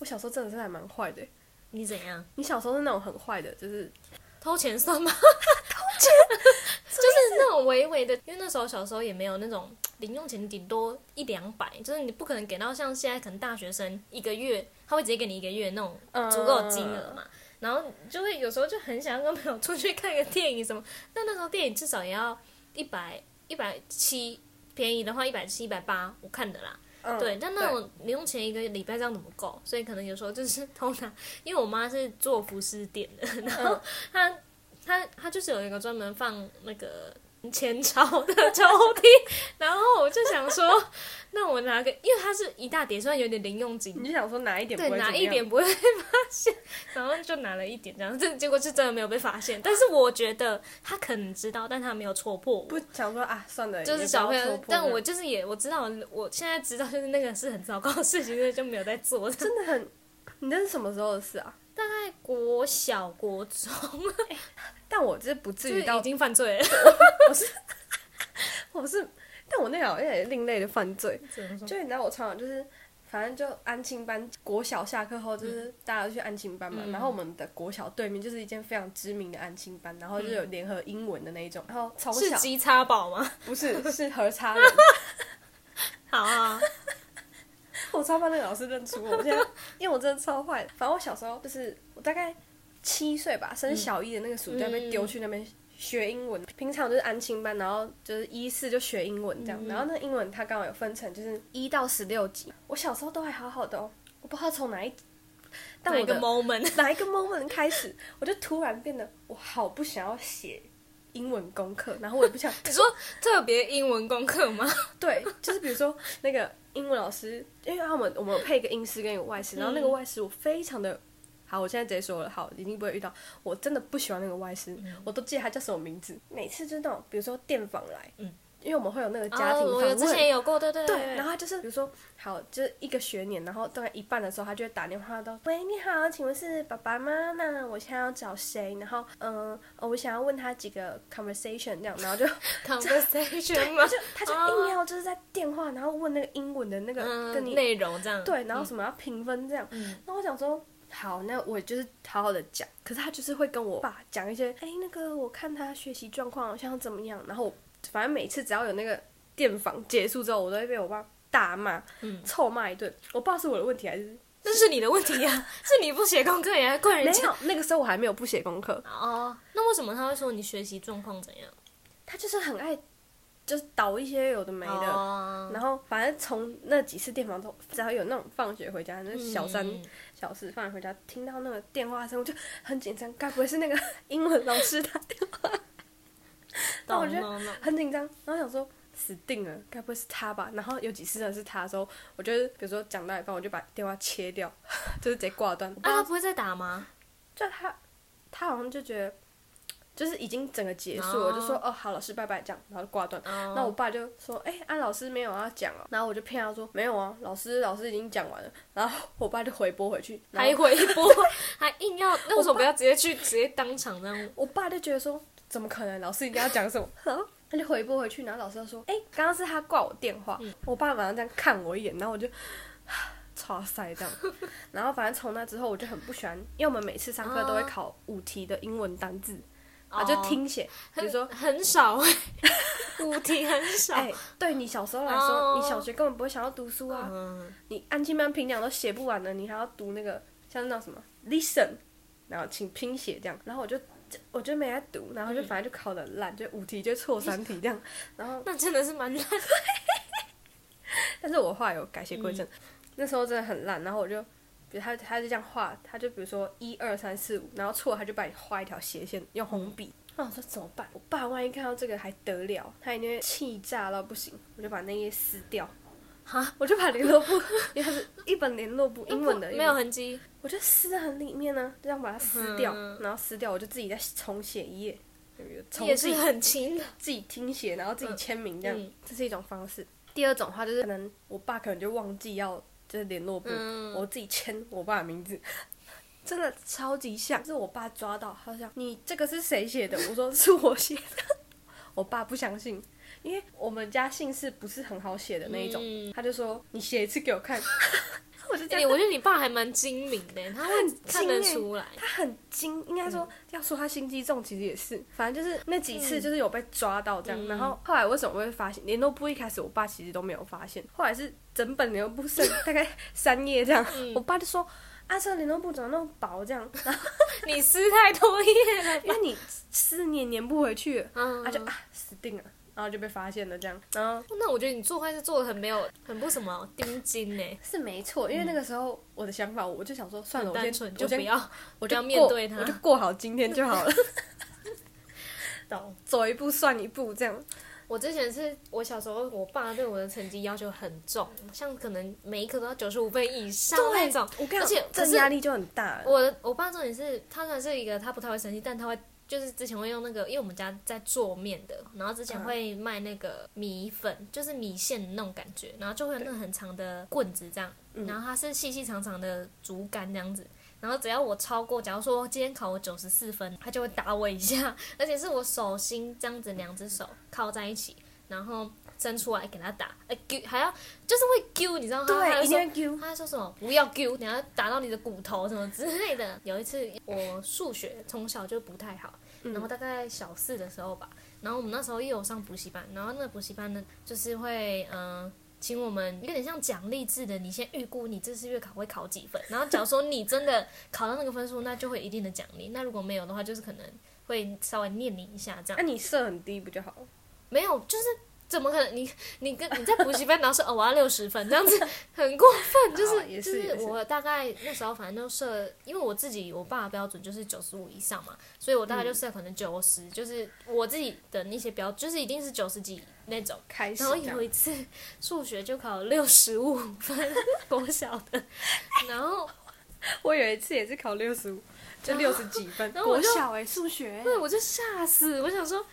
我小时候真的是还蛮坏的。你怎样？你小时候是那种很坏的，就是偷钱算吗？偷钱 就是那种微微的，因为那时候小时候也没有那种零用钱，顶多一两百，就是你不可能给到像现在可能大学生一个月，他会直接给你一个月那种足够金额嘛。然后就会有时候就很想要跟朋友出去看个电影什么，但那时候电影至少也要一百一百七，便宜的话一百七一百八，我看的啦。对，但那种零用钱一个礼拜这样怎么够？所以可能有时候就是偷拿，因为我妈是做服饰店的，然后她她她就是有一个专门放那个。前朝的抽屉，然后我就想说，那我拿个，因为它是一大叠，虽然有点零用金，你就想说拿一点，对，拿一点不会被发现，然后就拿了一点，这样，这结果是真的没有被发现。但是我觉得他可能知道，但他没有戳破。不想说啊，算了，就是小朋友，但我就是也我知道，我现在知道就是那个是很糟糕的事情，所以就没有在做。真的很，你那是什么时候的事啊？大概国小国中。但我这不至于到已经犯罪了，我是我是，但我那好像也另类的犯罪，就你知道我常常就是，反正就安亲班，国小下课后就是大家都去安亲班嘛，然后我们的国小对面就是一间非常知名的安亲班，然后就有联合英文的那一种，然后从小是鸡叉堡吗？不是，是和叉人。好啊，我超怕那个老师认出我，现在因为我真的超坏，反正我小时候就是我大概。七岁吧，升小一的那个暑假被丢去那边学英文。平常就是安亲班，然后就是一四就学英文这样。然后那英文它刚好有分成，就是一到十六级。我小时候都还好好的哦，我不知道从哪一哪一个 moment 哪一个 moment 开始，我就突然变得我好不想要写英文功课，然后我也不想。你说特别英文功课吗？对，就是比如说那个英文老师，因为他们我们配一个英师跟一个外师，然后那个外师我非常的。好，我现在直接说了，好，一定不会遇到。我真的不喜欢那个外师，我都记得他叫什么名字。每次就那种，比如说电访来，嗯，因为我们会有那个家庭访问，之前有过，对对对。然后就是比如说，好，就是一个学年，然后大概一半的时候，他就会打电话到，喂，你好，请问是爸爸吗？那我现在要找谁？然后，嗯，我想要问他几个 conversation 这样，然后就 conversation 吗？就他就硬要就是在电话，然后问那个英文的那个跟你内容这样，对，然后什么要评分这样。那我想说。好，那我就是好好的讲。可是他就是会跟我爸讲一些，哎，那个我看他学习状况好像怎么样。然后反正每次只要有那个电访结束之后，我都会被我爸大骂，臭骂一顿。我爸是我的问题还是？那是你的问题呀，是你不写功课，也还怪人家。没有，那个时候我还没有不写功课。哦，那为什么他会说你学习状况怎样？他就是很爱。就是倒一些有的没的，然后反正从那几次电访都，只要有那种放学回家，那小三小时放学回家听到那个电话声，我就很紧张，该不会是那个英文老师打电话？那我觉得很紧张，然后想说死定了，该不会是他吧？然后有几次真的是他的时候，我觉得比如说讲到一半，我就把电话切掉，就是直接挂断。啊，他不会再打吗？就他，他好像就觉得。就是已经整个结束了，我就说哦好，老师拜拜这样，然后就挂断。那我爸就说，哎，安老师没有要讲啊。然后我就骗他说没有啊，老师老师已经讲完了。然后我爸就回拨回去，还回拨，还硬要，那为什么不要直接去直接当场那样？我爸就觉得说，怎么可能？老师一定要讲什么？他就回拨回去，然后老师就说，哎，刚刚是他挂我电话。我爸马上这样看我一眼，然后我就，超塞这样。然后反正从那之后我就很不喜欢，因为我们每次上课都会考五题的英文单字。啊，就听写，比如说很少，五题很少。哎，对你小时候来说，你小学根本不会想要读书啊。你安静班评讲都写不完了，你还要读那个像那什么 listen，然后请拼写这样。然后我就我就没来读，然后就反正就考的烂，就五题就错三题这样。然后那真的是蛮烂。但是我后来有改邪归正，那时候真的很烂。然后我就。他他就这样画，他就比如说一二三四五，然后错他就帮你画一条斜线，用红笔。那我说怎么办？我爸万一看到这个还得了？他一定会气炸到不行。我就把那页撕掉，哈，我就把联络簿，因为它是一本联络簿，英文的，没有痕迹，我就撕在很里面呢，这样把它撕掉，然后撕掉，我就自己再重写一页，也是很轻的，自己听写，然后自己签名，这样，这是一种方式。第二种话就是可能我爸可能就忘记要。就是联络簿，我自己签我爸的名字，真的超级像。是我爸抓到，他说：“你这个是谁写的？” 我说：“是我写的。” 我爸不相信，因为我们家姓氏不是很好写的那一种。他就说：“你写一次给我看。”我就我觉得你爸还蛮精明的，他会看得出来，他很精。应该说要说他心机重，其实也是，反正就是那几次就是有被抓到这样。然后后来为什么会发现联络簿一开始我爸其实都没有发现，后来是整本联络簿剩 大概三页这样，我爸就说。阿瑟联络簿怎么那么薄？这样，你撕太多页了，因为你撕你粘不回去，他就啊死定了，然后就被发现了这样。然后那我觉得你做坏事做的很没有，很不什么钉金呢？是没错，因为那个时候我的想法，我就想说算了，我先就不要，我就要面对他，我就过好今天就好了。懂，走一步算一步这样。我之前是我小时候，我爸对我的成绩要求很重，像可能每一科都要九十五分以上那种，而且这压力就很大。我我爸重点是，他虽然是一个他不太会生气，但他会就是之前会用那个，因为我们家在做面的，然后之前会卖那个米粉，就是米线那种感觉，然后就会有那个很长的棍子这样，然后它是细细长长的竹竿这样子。然后只要我超过，假如说今天考我九十四分，他就会打我一下，而且是我手心这样子，两只手靠在一起，然后伸出来给他打，哎揪，还要就是会揪，你知道吗？对，一定会丢。他说什么？不要揪，你要打到你的骨头什么之类的。有一次我数学从小就不太好，然后大概小四的时候吧，然后我们那时候又有上补习班，然后那个补习班呢，就是会嗯。请我们有点像奖励制的，你先预估你这次月考会考几分，然后假如说你真的考到那个分数，那就会一定的奖励。那如果没有的话，就是可能会稍微念你一下这样。那你设很低不就好？没有，就是。怎么可能？你你跟你在补习班，然后说哦，我要六十分这样子，很过分。就是就是我大概那时候反正都设，因为我自己我爸的标准就是九十五以上嘛，所以我大概就设可能九十，就是我自己的那些标，就是一定是九十几那种。开始。然后有一次数学就考六十五分，我小的。然后我有一次也是考六十五，就六十几分。然后我小哎，数学。对，我就吓死，我想说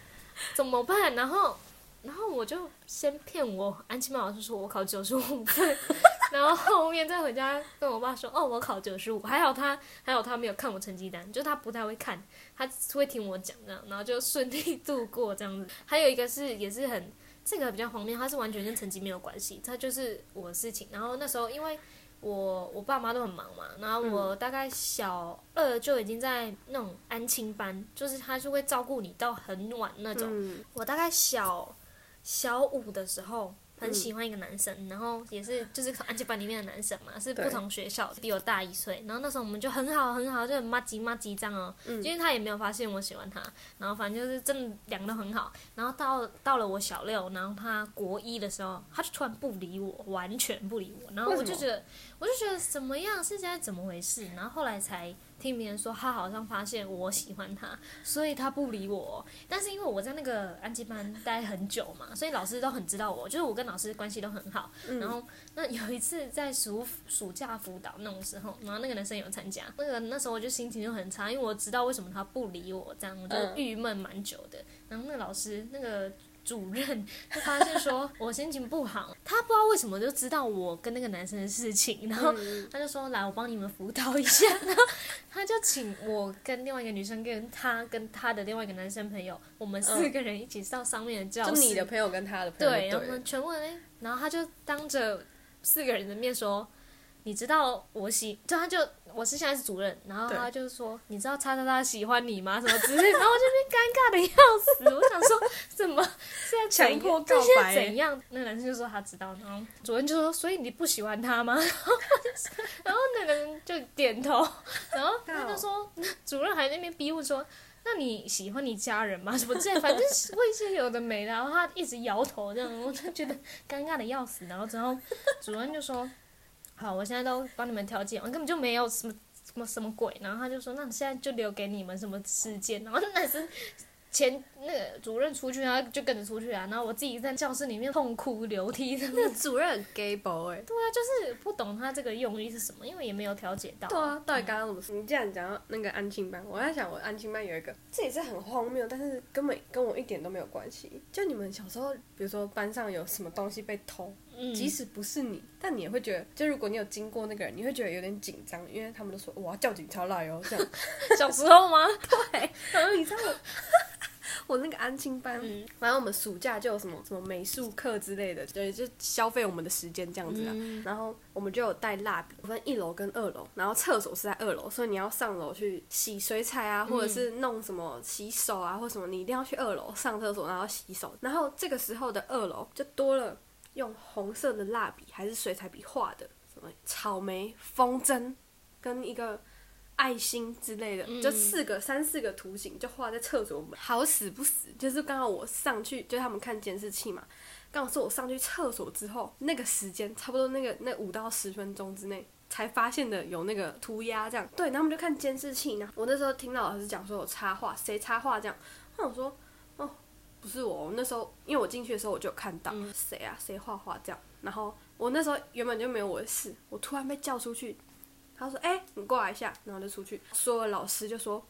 怎么办？然后。然后我就先骗我安琪曼老师说我考九十五分，然后后面再回家跟我爸说哦我考九十五，还好他还好他没有看我成绩单，就他不太会看，他会听我讲这样，然后就顺利度过这样子。还有一个是也是很这个比较荒谬，他是完全跟成绩没有关系，他就是我的事情。然后那时候因为。我我爸妈都很忙嘛，然后我大概小二就已经在那种安亲班，就是他就会照顾你到很晚那种。我大概小小五的时候。很喜欢一个男生，然后也是就是安吉班里面的男生嘛，是不同学校，比我大一岁。然后那时候我们就很好很好，就很妈吉妈吉这样哦。因为他也没有发现我喜欢他，然后反正就是真的两个都很好。然后到到了我小六，然后他国一的时候，他就突然不理我，完全不理我。然后我就觉得，我就觉得怎么样，是现在怎么回事？然后后来才。听别人说他好像发现我喜欢他，所以他不理我。但是因为我在那个安吉班待很久嘛，所以老师都很知道我，就是我跟老师关系都很好。然后那有一次在暑暑假辅导那种时候，然后那个男生有参加，那个那时候我就心情就很差，因为我知道为什么他不理我，这样我就郁闷蛮久的。然后那个老师那个。主任就发现说我心情不好，他不知道为什么就知道我跟那个男生的事情，然后他就说来我帮你们辅导一下，然后他就请我跟另外一个女生跟他跟他的另外一个男生朋友，我们四个人一起到上面的教室，就你的朋友跟他的朋友，对，然后我们全部人，然后他就当着四个人的面说。你知道我喜，就他就我是现在是主任，然后他就说，你知道叉叉叉喜欢你吗？什么之类，然后我就边尴尬的要死，我想说怎么现在强迫告白怎样？那个男生就说他知道，然后主任就说，所以你不喜欢他吗？然后那个人就点头，然后他就说，主任还在那边逼问说，那你喜欢你家人吗？什么之类反正会一些有的没的，然后他一直摇头这样，我就觉得尴尬的要死，然后之后主任就说。好，我现在都帮你们调解，我根本就没有什么什么什么鬼。然后他就说，那现在就留给你们什么时间？然后那是前那个主任出去，然后就跟着出去啊。然后我自己在教室里面痛哭流涕。那个主任很 gay boy 对啊，就是不懂他这个用意是什么，因为也没有调解到。对啊，到底刚刚怎么说？你既然讲到那个安庆班，我在想，我安庆班有一个，这也是很荒谬，但是根本跟我一点都没有关系。就你们小时候，比如说班上有什么东西被偷。即使不是你，但你也会觉得，就如果你有经过那个人，你会觉得有点紧张，因为他们都说我要叫警察来哦，这样。小时候吗？对。然后你知道我，我那个安亲班，反正我们暑假就有什么什么美术课之类的，对，就消费我们的时间这样子啊。然后我们就有带蜡笔，分一楼跟二楼，然后厕所是在二楼，所以你要上楼去洗水彩啊，或者是弄什么洗手啊，或什么，你一定要去二楼上厕所，然后洗手。然后这个时候的二楼就多了用红色的蜡笔还是水彩笔画的，什么草莓、风筝跟一个。爱心之类的，就四个、三四个图形就画在厕所门，好死不死，就是刚好我上去，就他们看监视器嘛，刚好是我上去厕所之后，那个时间差不多那个那五到十分钟之内才发现的有那个涂鸦这样，对，然后我们就看监视器呢。我那时候听到老师讲说有插画，谁插画这样，那我说哦，不是我，那时候因为我进去的时候我就有看到谁啊，谁画画这样，然后我那时候原本就没有我的事，我突然被叫出去。他说：“哎，你过来一下，然后就出去。所有老师就说：‘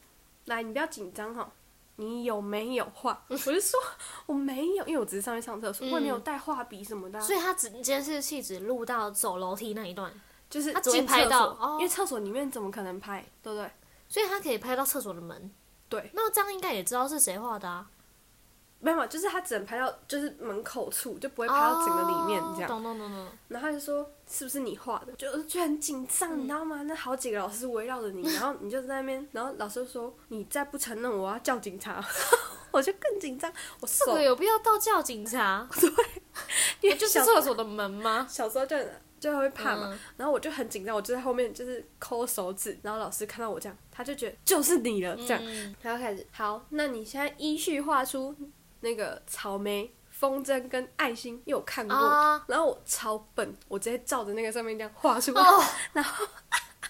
来，你不要紧张哈，你有没有画？’ 我就说我没有，因为我只是上去上厕所，我也没有带画笔什么的。所以他只监视器只录到走楼梯那一段，就是他只会拍到，因为厕所里面怎么可能拍，对不对？所以他可以拍到厕所的门。对，那这样应该也知道是谁画的啊。”没有，就是他只能拍到就是门口处，就不会拍到整个里面这样。懂懂懂懂。然后他就说：“是不是你画的？”就就很紧张，你知道吗？那好几个老师围绕着你，然后你就在那边，然后老师说：“你再不承认，我要叫警察。” 我就更紧张。我这个有必要到叫警察？对，因为就是厕所的门吗？小时候就就会怕嘛。然后我就很紧张，我就在后面就是抠手指。然后老师看到我这样，他就觉得就是你了，这样，他就开始好，那你现在依序画出。那个草莓、风筝跟爱心因为我看过，然后我超笨，我直接照着那个上面这样画出来，然后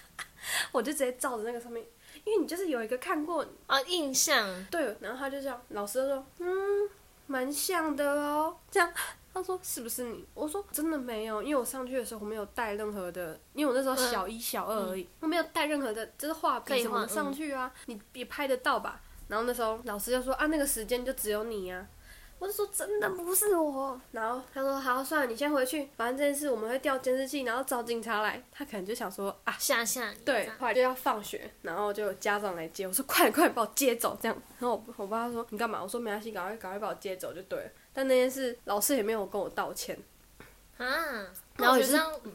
我就直接照着那个上面，因为你就是有一个看过。啊印象，对，然后他就这样，老师说嗯，蛮像的哦，这样。他说是不是你？我说真的没有，因为我上去的时候我没有带任何的，因为我那时候小一、小二而已，我没有带任何的，就是画笔什么上去啊，你也拍得到吧？然后那时候老师就说啊，那个时间就只有你呀。我就说真的不是我。然后他说好，算了，你先回去，反正这件事我们会调监视器，然后找警察来。他可能就想说啊，吓吓。对，后来就要放学，然后就家长来接。我说快点快点把我接走，这样。然后我我爸说你干嘛？我说没关系，赶快赶快把我接走就对了。但那件事老师也没有跟我道歉。啊。然后也是，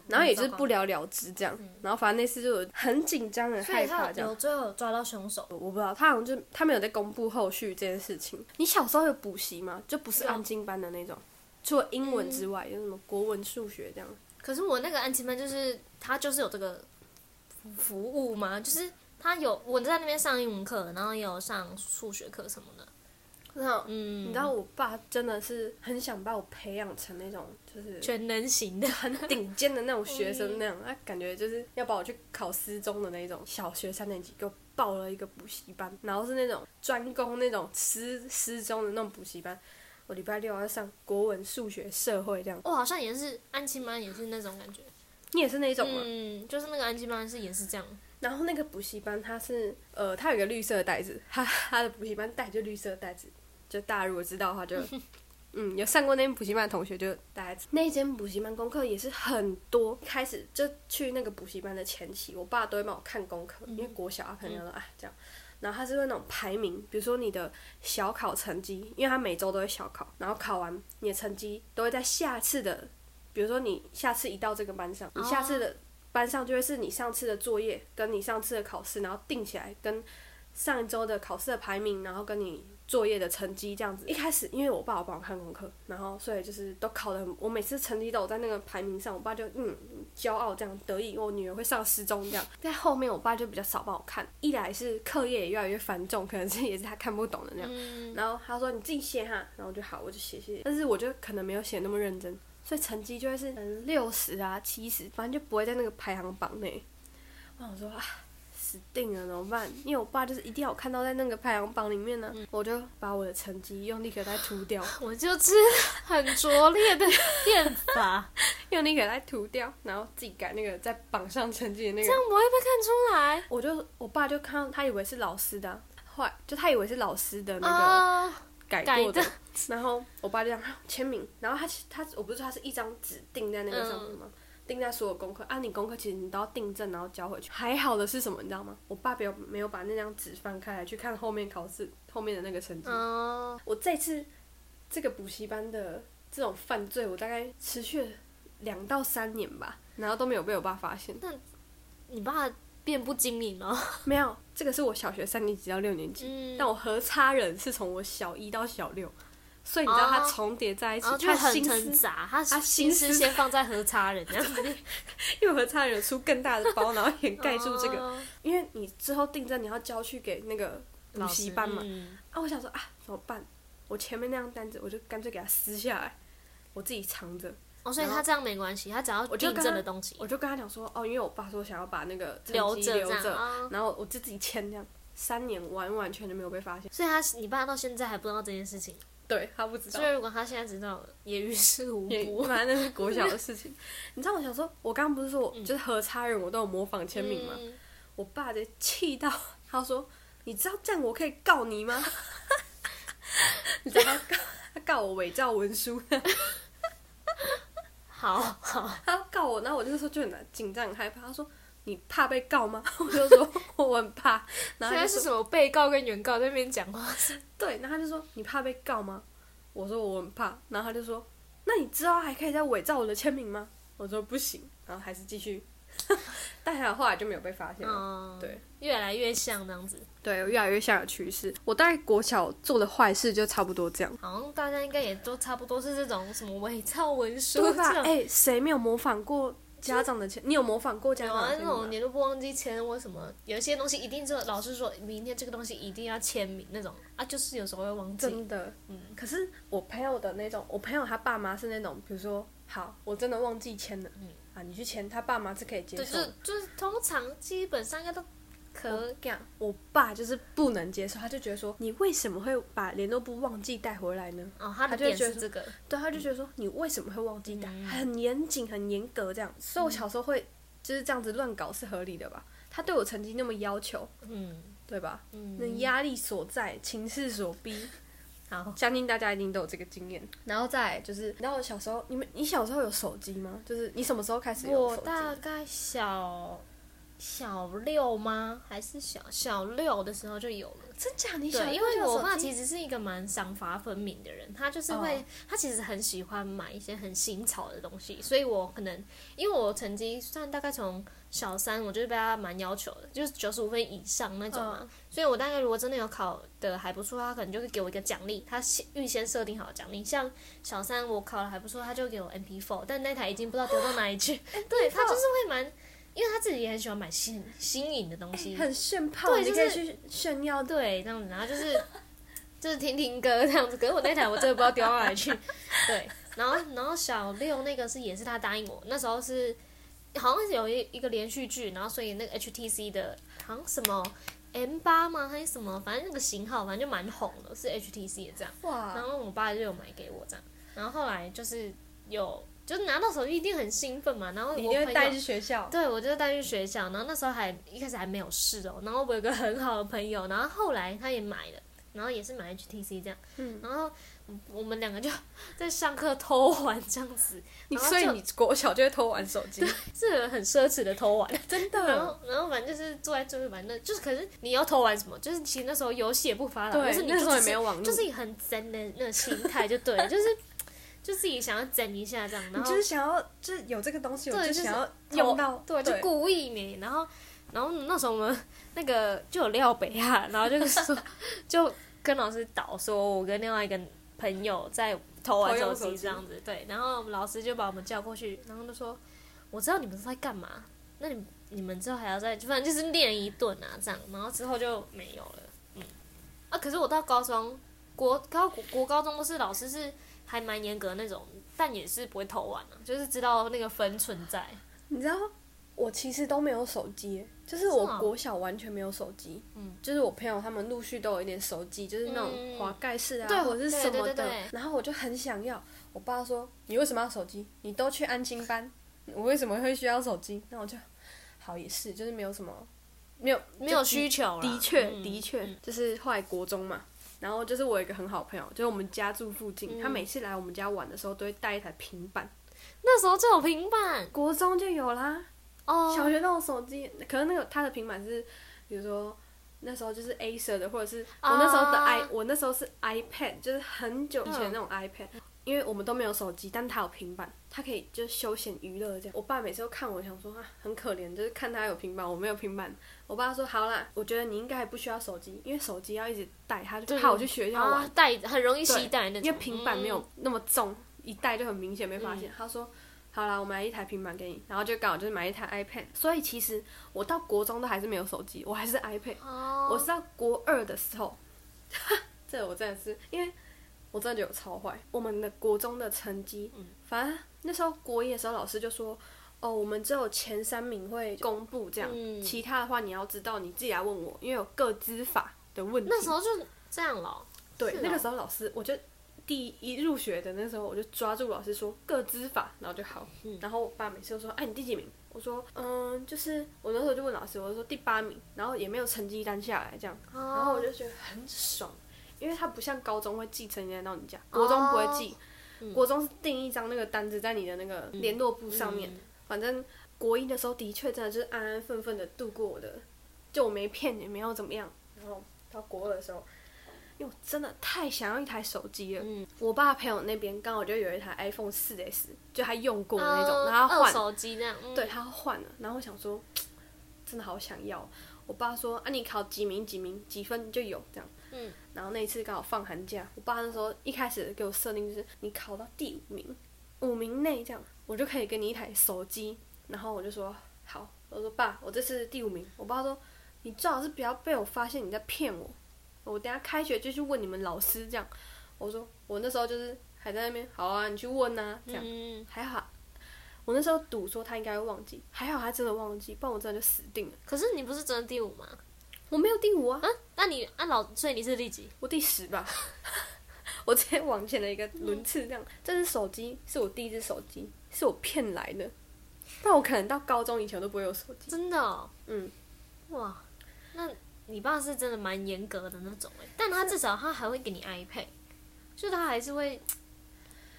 然后也是不了了之这样。然后反正那次就很紧张很害怕这样。有最后抓到凶手？我不知道，他好像就他没有在公布后续这件事情。你小时候有补习吗？就不是安静班的那种，除了英文之外，有什么国文、数学这样？可是我那个安静班就是他就是有这个服务嘛？就是他有我在那边上英文课，然后也有上数学课什么的。嗯，你知道我爸真的是很想把我培养成那种就是全能型的、很顶尖的那种学生那样，他感觉就是要把我去考私中的那种。小学三年级给我报了一个补习班，然后是那种专攻那种师师中的那种补习班。我礼拜六要上国文、数学、社会这样。我好像也是安亲班，也是那种感觉。你也是那种吗？嗯，就是那个安亲班是也是这样。然后那个补习班它是呃，它有一个绿色的袋子，它它的补习班袋就绿色的袋子。就大家如果知道的话，就 嗯，有上过那间补习班的同学就大家那间补习班功课也是很多。开始就去那个补习班的前期，我爸都会帮我看功课，因为国小啊可能说啊这样，然后他是会那种排名，比如说你的小考成绩，因为他每周都会小考，然后考完你的成绩都会在下次的，比如说你下次一到这个班上，你下次的班上就会是你上次的作业跟你上次的考试，然后定起来跟上一周的考试的排名，然后跟你。作业的成绩这样子，一开始因为我爸帮我看功课，然后所以就是都考的，我每次成绩都有在那个排名上，我爸就嗯骄傲这样得意，我女儿会上十中这样。在后面我爸就比较少帮我看，一来是课业也越来越繁重，可能是也是他看不懂的那样。然后他说你自己写哈，然后就好，我就写写。但是我就可能没有写那么认真，所以成绩就会是嗯六十啊七十，反正就不会在那个排行榜内。我想说啊。死定了，怎么办？因为我爸就是一定要看到在那个排行榜里面呢，我就把我的成绩用力给它涂掉。我就是很拙劣的变法，用力给它涂掉，然后自己改那个在榜上成绩的那个。这样不会被看出来。我就我爸就看到他以为是老师的，后来就他以为是老师的那个改过的，然后我爸就这样签名，然后他他我不是说他是一张纸钉在那个上面吗？订在所有功课啊，你功课其实你都要订正，然后交回去。还好的是什么，你知道吗？我爸没有没有把那张纸翻开来去看后面考试后面的那个成绩。哦，我这次这个补习班的这种犯罪，我大概持续了两到三年吧，然后都没有被我爸发现。那你爸变不精明了。没有，这个是我小学三年级到六年级，嗯，但我和差人是从我小一到小六，所以你知道它哦。重叠在一起，他很心思，很杂，他他心思先放在和差人这样子，因为和差人有出更大的包，然后掩盖住这个，哦。因为你之后订正你要交去给那个补习班嘛，嗯。啊，我想说啊怎么办？我前面那张单子我就干脆给它撕下来，我自己藏着，哦，所以他这样没关系，他只要订我就跟他正的东西我就跟他讲说哦，因为我爸说想要把那个留着留着。然后我就自己签这样，三年完完全全没有被发现，所以他你爸到现在还不知道这件事情，对他不知道所。以如果他现在知道了，也于事无也补。反正那是国小的事情。你知道我小时候，我刚刚不是说我嗯就是和差人，我都有模仿签名吗？嗯我爸就气到他说：“你知道这样我可以告你吗？” 你知道他告他告我伪造文书，好 好，他要告我，然后我那时候就很紧张很害怕。他说：“你怕被告吗？” 我就说：“ 我很怕。”然后现在什么被告跟原告在那边讲话，：“对。”然后他就说：“你怕被告吗？”我说：“我很怕。”然后他就说：“那你知道还可以再伪造我的签名吗？”我说：“不行。”然后还是继续，但还好后来就没有被发现了。嗯，对，越来越像这样子。对，越来越像有趋势。我大概国小做的坏事就差不多这样，好像大家应该也都差不多是这种什么伪造文书对吧。哎、谁没有模仿过家长的钱？你有模仿过家长的签名吗种？你都不忘记签或什么，有一些东西一定就老师说明天这个东西一定要签名那种啊，就是有时候会忘记。真的，嗯可是我朋友的那种，我朋友他爸妈是那种，比如说，好，我真的忘记签了，嗯啊，你去签，他爸妈是可以接，受的。就是就是通常基本上应该都我可讲，我爸就是不能接受，他就觉得说，你为什么会把联络簿忘记带回来呢？哦，他的他就觉得点是这个，对，他就觉得说，你为什么会忘记带？嗯很严谨，很严格这样。所以我小时候会就是这样子乱搞是合理的吧？他对我成绩那么要求，嗯对吧？嗯，那压力所在，情势所逼，好，相信大家一定都有这个经验。然后再就是，然后我小时候，你们你小时候有手机吗？就是你什么时候开始有我手机？大概小小六吗？还是小小六的时候就有了。真假？你小对，因为我爸实其实是一个蛮赏罚分明的人，他就是会，哦他其实很喜欢买一些很新潮的东西，所以我可能因为我成绩算大概从小三，我就是被他蛮要求的，就是九十五分以上那种嘛，嗯。所以我大概如果真的有考的还不错，他可能就会给我一个奖励，他先预先设定好的奖励，像小三我考的还不错，他就给我 MP4，但那台已经不知道丢到哪里去，对他就是会蛮，因为他自己也很喜欢买新新颖的东西，很炫炮，对就是你可以去炫耀。对，这样子，然后就是 就是听听歌这样子。可是我那台我真的不知道丢到哪里去。对，然后然后小六那个是也是他答应我，那时候是好像是有一一个连续剧，然后所以那个 HTC 的好像什么 M 八吗还是什么，反正那个型号反正就蛮红的，是 HTC 的这样。哇然，后我爸就有买给我这样，然后后来就是有就是拿到手机一定很兴奋嘛，然后我朋友带去学校。对，我就带去学校，然后那时候还一开始还没有试哦，然后我有个很好的朋友，然后后来他也买了，然后也是买 HTC 这样，嗯然后我们两个就在上课偷玩这样子，你然后就所以你国小就会偷玩手机，是很奢侈的偷玩，真的然的。后然后反正就是坐在桌子玩那，就是可是你要偷玩什么，就是其实那时候游戏也不发达，对就是你那时候也没有网络就是很真的那个心态就对了，就是就自己想要整一下这样，然后就是想要，就是有这个东西，我对就是想要用到，对，就故意没，然后，然后那时候我们那个就有廖北啊，然后就是说，就跟老师导说，我跟另外一个朋友在偷玩手机机。这样子，对，然后老师就把我们叫过去，然后就说，我知道你们是在干嘛，那你你们之后还要再，反正就是练一顿啊，这样，然后之后就没有了，嗯，啊，可是我到高中，国高国国高中都是老师是还蛮严格的那种，但也是不会偷玩啊，就是知道那个分存在。你知道，我其实都没有手机，就是我国小完全没有手机。嗯，就是我朋友他们陆续都有一点手机，就是那种嗯滑盖式啊，对或者是什么的。然后我就很想要，我爸说：“你为什么要手机？你都去安心班，我为什么会需要手机？”那我就好也是，就是没有什么，没有没有需求的确，嗯的确嗯，就是后来国中嘛，然后就是我有一个很好朋友，就是我们家住附近，嗯。他每次来我们家玩的时候都会带一台平板，那时候就有平板，国中就有啦。哦，小学那种手机，可能那个他的平板是，比如说那时候就是 A 色的，或者是我那时候的 i，、我那时候是 iPad，就是很久以前那种 iPad，、因为我们都没有手机，但他有平板，他可以就是休闲娱乐这样。我爸每次都看我，想说啊很可怜，就是看他有平板，我没有平板。我爸说好啦，我觉得你应该也不需要手机，因为手机要一直带，他就怕我去学校玩。啊带很容易携带那种，因为平板没有嗯那么重，一带就很明显被发现。他说：“好啦，我买一台平板给你。”然后就刚好就是买一台 iPad。所以其实我到国中都还是没有手机，我还是 iPad。哦，我是到国二的时候，这我真的是因为我真的觉得超坏。我们的国中的成绩，嗯反正那时候国一的时候，老师就说。哦，我们只有前三名会公布这样，嗯其他的话你要知道你自己来问我，因为有各资法的问题。那时候就这样了，对，哦那个时候老师，我就第一入学的那时候，我就抓住老师说各资法，然后就好。嗯然后我爸每次都说：“哎、你第几名？”我说：“嗯，就是我那时候就问老师，我就说第八名，然后也没有成绩单下来这样。然后我哦，就觉得很爽，因为他不像高中会寄成绩单到你家，国中不会寄，嗯国中是订一张那个单子在你的那个联络簿上面。嗯反正国一的时候的确真的就是安安分分的度过我的，就我没骗你没有怎么样。然后到国二的时候，因为我真的太想要一台手机了。嗯我爸朋友那边刚好就有一台 iPhone 四 S，就他用过的那种，哦然后换，手机那样，嗯对，他换了。然后我想说，真的好想要。我爸说啊，你考几名几名几分就有这样。嗯。然后那一次刚好放寒假，我爸那时候一开始给我设定就是你考到第五名，五名内这样，我就可以给你一台手机。然后我就说好，我说爸，我这次第五名。我爸说你最好是不要被我发现你在骗我，我等下开学就去问你们老师这样。我说我那时候就是还在那边，好啊，你去问啊，这样。嗯，还好，我那时候赌说他应该会忘记，还好他真的忘记，不然我真的就死定了。可是你不是真的第五吗？我没有第五啊，嗯，那你按老，所以你是第几？我第十吧。我直接往前的一个轮次，这样。这只手机是我第一只手机，是我骗来的。不然我可能到高中以前都不会有手机。真的、哦，嗯，哇，那你爸是真的蛮严格的那种哎，但他至少他还会给你 iPad，就他还是会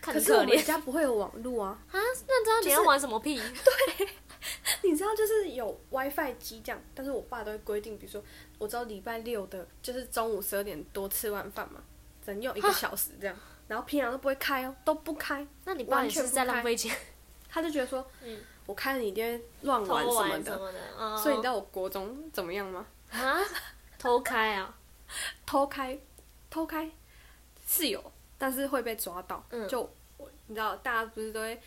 看 可是我们家不会有网络啊。啊。那知道你要玩什么屁？你知道，就是有 WiFi 机这样，但是我爸都会规定，比如说，我知道礼拜六的，就是中午十二点多吃完饭嘛，只能用一个小时这样，然后平常都不会开哦，都不开。那你爸也是在浪费钱，他就觉得说，嗯我开了你一定会乱玩什么的。么的，哦所以你知道我国中怎么样吗？啊，偷开啊，偷开，偷开是有，但是会被抓到。嗯就你知道，大家不是都会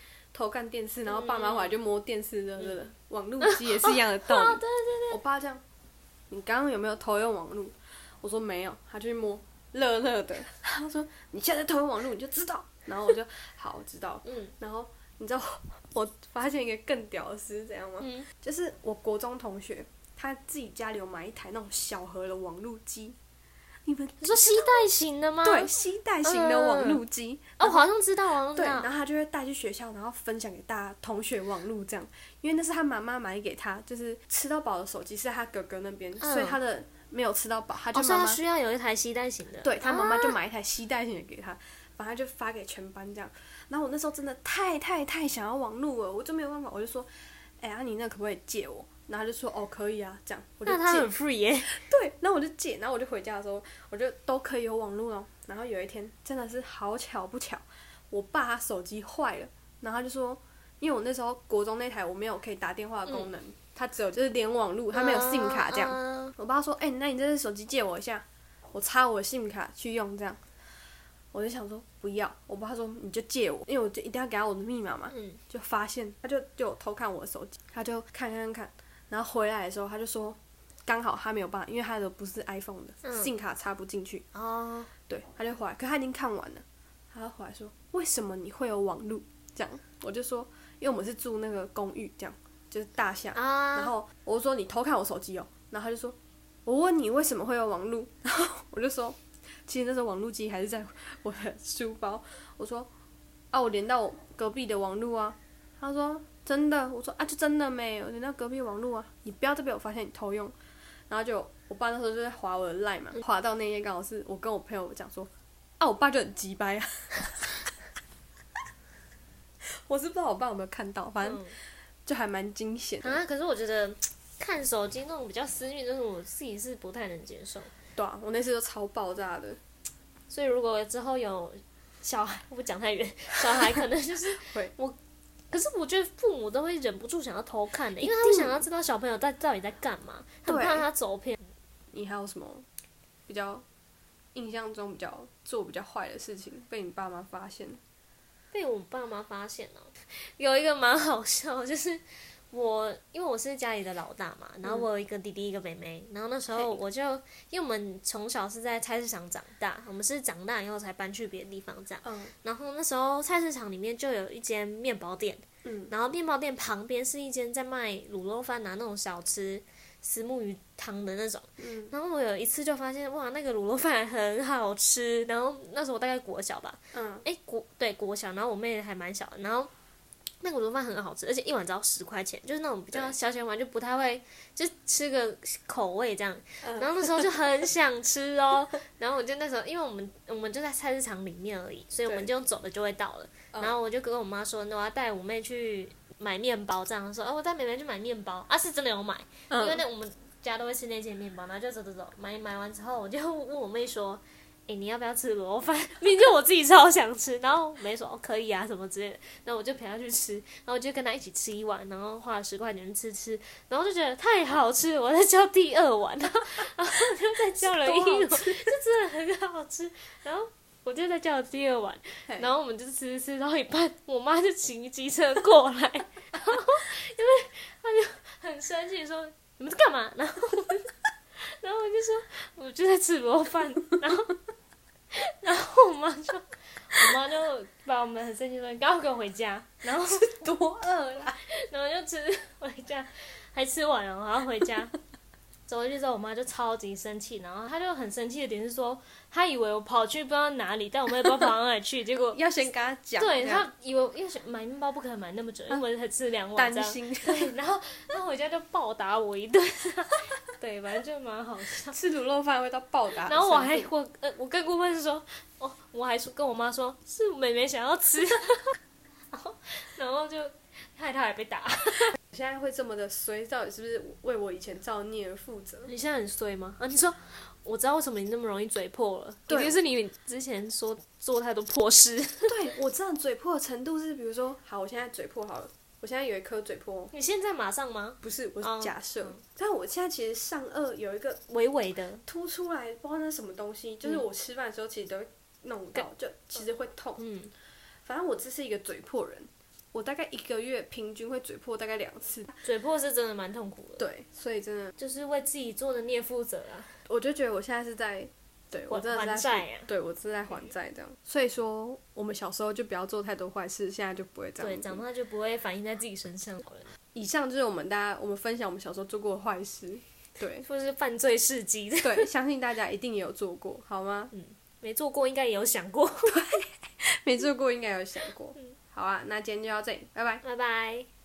偷看电视，然后爸妈回来就摸电视的，对不对？网络机也是一样的道理。哦对对我爸这样，你刚刚有没有偷用网络？我说没有，他就去摸，乐乐的。他说你现在偷用网络，你就知道。然后我就好，我知道。嗯然后你知道我发现一个更屌的事是怎样吗？嗯，就是我国中同学，他自己家里有买一台那种小盒的网络机。你们你说吸带型的吗？对，吸带型的网路机。哦，我好像知道，好像知对，然，后他就会带去学校，然后分享给大家同学网路这样，因为那是他妈妈买给他，就是吃到饱的手机是在他哥哥那边，嗯所以他的没有吃到饱，他就需要有一台吸带型的，对他妈妈就啊买一台吸带型的给他，反正就发给全班这样。然后我那时候真的太太太想要网络了，我就没有办法，我就说，哎、呀、你那可不可以借我？然后他就说哦可以啊，这样我就借那他很 free 耶，对，然后我就借，然后我就回家的时候，我就都可以有网络哦。然后有一天真的是好巧不巧，我爸他手机坏了，然后他就说，因为我那时候国中那台我没有可以打电话的功能，它只有就是连网络，它没有 SIM 卡这样。嗯我爸说，哎、那你这只手机借我一下，我插我的 SIM 卡去用这样。我就想说不要，我爸说你就借我，因为我就一定要给他我的密码嘛。嗯就发现他就就偷看我的手机，他就看看看，然后回来的时候他就说，刚好他没有办法，因为他的不是 iPhone 的、嗯。SIM 卡插不进去，哦，对，他就回来，可他已经看完了，他回来说为什么你会有网路？这样。我就说，因为我们是住那个公寓，这样。就是大厦，啊，然后我就说你偷看我手机哦，然后他就说，我问你为什么会有网路，然后我就说，其实那时候网路机还是在我的书包，我说啊我连到我隔壁的网路啊，他说真的，我说啊就真的没，我连到隔壁网路啊，你不要再被我发现你偷用，然后就我爸那时候就在划我的 line 嘛，划到那页刚好是我跟我朋友讲说，啊我爸就很急掰啊。我是不知道我爸有没有看到，反正就还蛮惊险啊。可是我觉得看手机那种比较私密，就是我自己是不太能接受。对啊，我那次都超爆炸的。所以如果之后有小孩，不讲太远，小孩可能就是 会我。可是我觉得父母都会忍不住想要偷看的，因为他们想要知道小朋友在到底在干嘛，很怕他走偏。你还有什么比较印象中比较做比较坏的事情被你爸妈发现？被我爸妈发现了，有一个蛮好笑，就是我因为我是家里的老大嘛，然后我有一个弟弟一个妹妹，然后那时候我就因为我们从小是在菜市场长大，我们是长大以后才搬去别的地方这样，然后那时候菜市场里面就有一间面包店。嗯，然后面包店旁边是一间在卖卤肉饭啊那种小吃，石木鱼汤的那种。嗯，然后我有一次就发现，哇，那个卤肉饭很好吃。然后那时候我大概国小吧，嗯，哎国对国小，然后我妹还蛮小的，然后那个卤肉饭很好吃，而且一碗只要十块钱，就是那种比较小小碗，就不太会就吃个口味这样。然后那时候就很想吃哦，然后我就那时候因为我们我们就在菜市场里面而已，所以我们就走了就会到了。然后我就跟我妈说，那我要带我妹去买面包，这样。说，哦，我带妹妹去买面包，啊，是真的有买，因为那我们家都会吃那些面包，然后就走走走，买买完之后，我就问我妹说，哎，你要不要吃卤肉饭？明天我自己超想吃，然后没说，哦，可以啊，什么之类的，然后我就陪他去吃，然后我就跟他一起吃一碗，然后花了十块钱吃吃，然后就觉得太好吃，我再叫第二碗，然后然后就再叫了一碗，就真的很好吃，然后。我就在叫了第二碗，然后我们就吃吃到一半，我妈就骑机车过来，然后因为她就很生气说你们在干嘛？然后然后我就说我就在吃卤肉饭，然后我妈 就我妈就把我们很生气说你赶快给我回家，然后多饿啦，然后就吃回家，还吃完了，然后回家。走回去之后，我妈就超级生气，然后她就很生气的点是说，她以为我跑去不知道哪里，但我们也不知道跑到哪里去，结果要先跟她讲。对她以为因为买面包不可能买那么久，因为才吃两碗担心。对，然后她回家就暴打我一顿。对，反正就蛮好笑。吃卤肉饭会到爆打。然后我还我呃我更过分是说，哦我还说跟我妈说是妹妹想要吃，然后然后就害她还被打。现在会这么的衰，到底是不是为我以前造孽而负责？你现在很衰吗？啊，你说，我知道为什么你那么容易嘴破了，一定是你之前说做太多破事。对我这样嘴破的程度是，比如说，好，我现在嘴破好了，我现在有一颗嘴破。你现在马上吗？不是，我是假设。但我现在其实上颚有一个微微的凸出来，不知道那什么东西，就是我吃饭的时候其实都会弄到，就其实会痛。嗯，反正我这是一个嘴破人。我大概一个月平均会嘴破大概两次，嘴破是真的蛮痛苦的。对，所以真的就是为自己做的孽负责啊。我就觉得我现在是在，对我真的在还债啊。对我是在还债这样。所以说，我们小时候就不要做太多坏事，现在就不会这样。对，长大就不会反映在自己身上了。以上就是我们大家我们分享我们小时候做过的坏事，对，或是犯罪事迹。对，相信大家一定也有做过，好吗？嗯，没做过应该也有想过。对，没做过应该有想过。好啊，那今天就到这里，拜拜，拜拜。